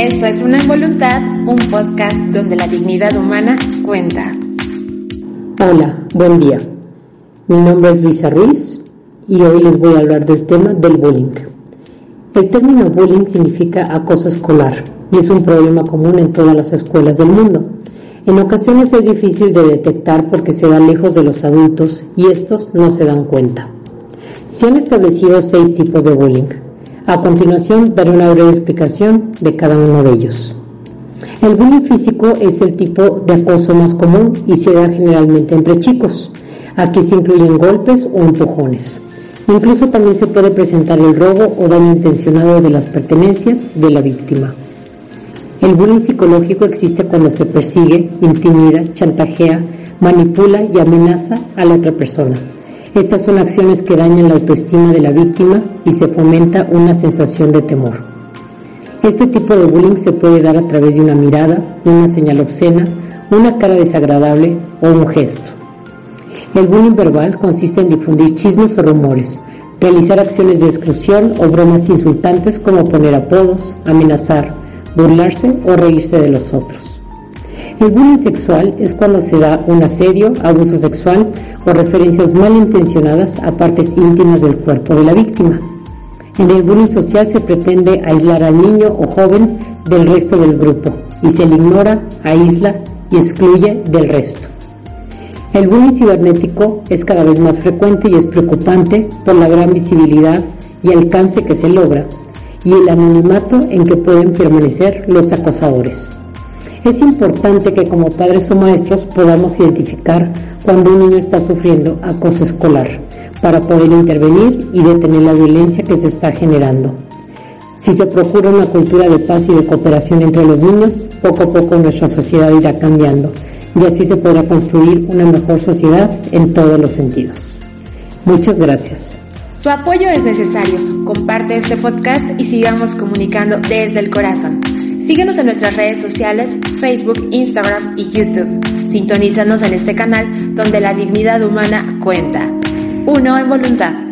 Esto es Una Voluntad, un podcast donde la dignidad humana cuenta. Hola, buen día. Mi nombre es Luisa Ruiz y hoy les voy a hablar del tema del bullying. El término bullying significa acoso escolar y es un problema común en todas las escuelas del mundo. En ocasiones es difícil de detectar porque se da lejos de los adultos y estos no se dan cuenta. Se han establecido seis tipos de bullying. A continuación daré una breve explicación de cada uno de ellos. El bullying físico es el tipo de acoso más común y se da generalmente entre chicos. Aquí se incluyen golpes o empujones. Incluso también se puede presentar el robo o daño intencionado de las pertenencias de la víctima. El bullying psicológico existe cuando se persigue, intimida, chantajea, manipula y amenaza a la otra persona. Estas son acciones que dañan la autoestima de la víctima y se fomenta una sensación de temor. Este tipo de bullying se puede dar a través de una mirada, una señal obscena, una cara desagradable o un gesto. El bullying verbal consiste en difundir chismes o rumores, realizar acciones de exclusión o bromas insultantes como poner apodos, amenazar, burlarse o reírse de los otros. El bullying sexual es cuando se da un asedio, abuso sexual o referencias malintencionadas a partes íntimas del cuerpo de la víctima. En el bullying social se pretende aislar al niño o joven del resto del grupo y se le ignora, aísla y excluye del resto. El bullying cibernético es cada vez más frecuente y es preocupante por la gran visibilidad y alcance que se logra y el anonimato en que pueden permanecer los acosadores. Es importante que como padres o maestros podamos identificar cuando un niño está sufriendo acoso escolar para poder intervenir y detener la violencia que se está generando. Si se procura una cultura de paz y de cooperación entre los niños, poco a poco nuestra sociedad irá cambiando y así se podrá construir una mejor sociedad en todos los sentidos. Muchas gracias. Tu apoyo es necesario. Comparte este podcast y sigamos comunicando desde el corazón. Síguenos en nuestras redes sociales, Facebook, Instagram y YouTube. Sintonízanos en este canal donde la dignidad humana cuenta. Uno en voluntad.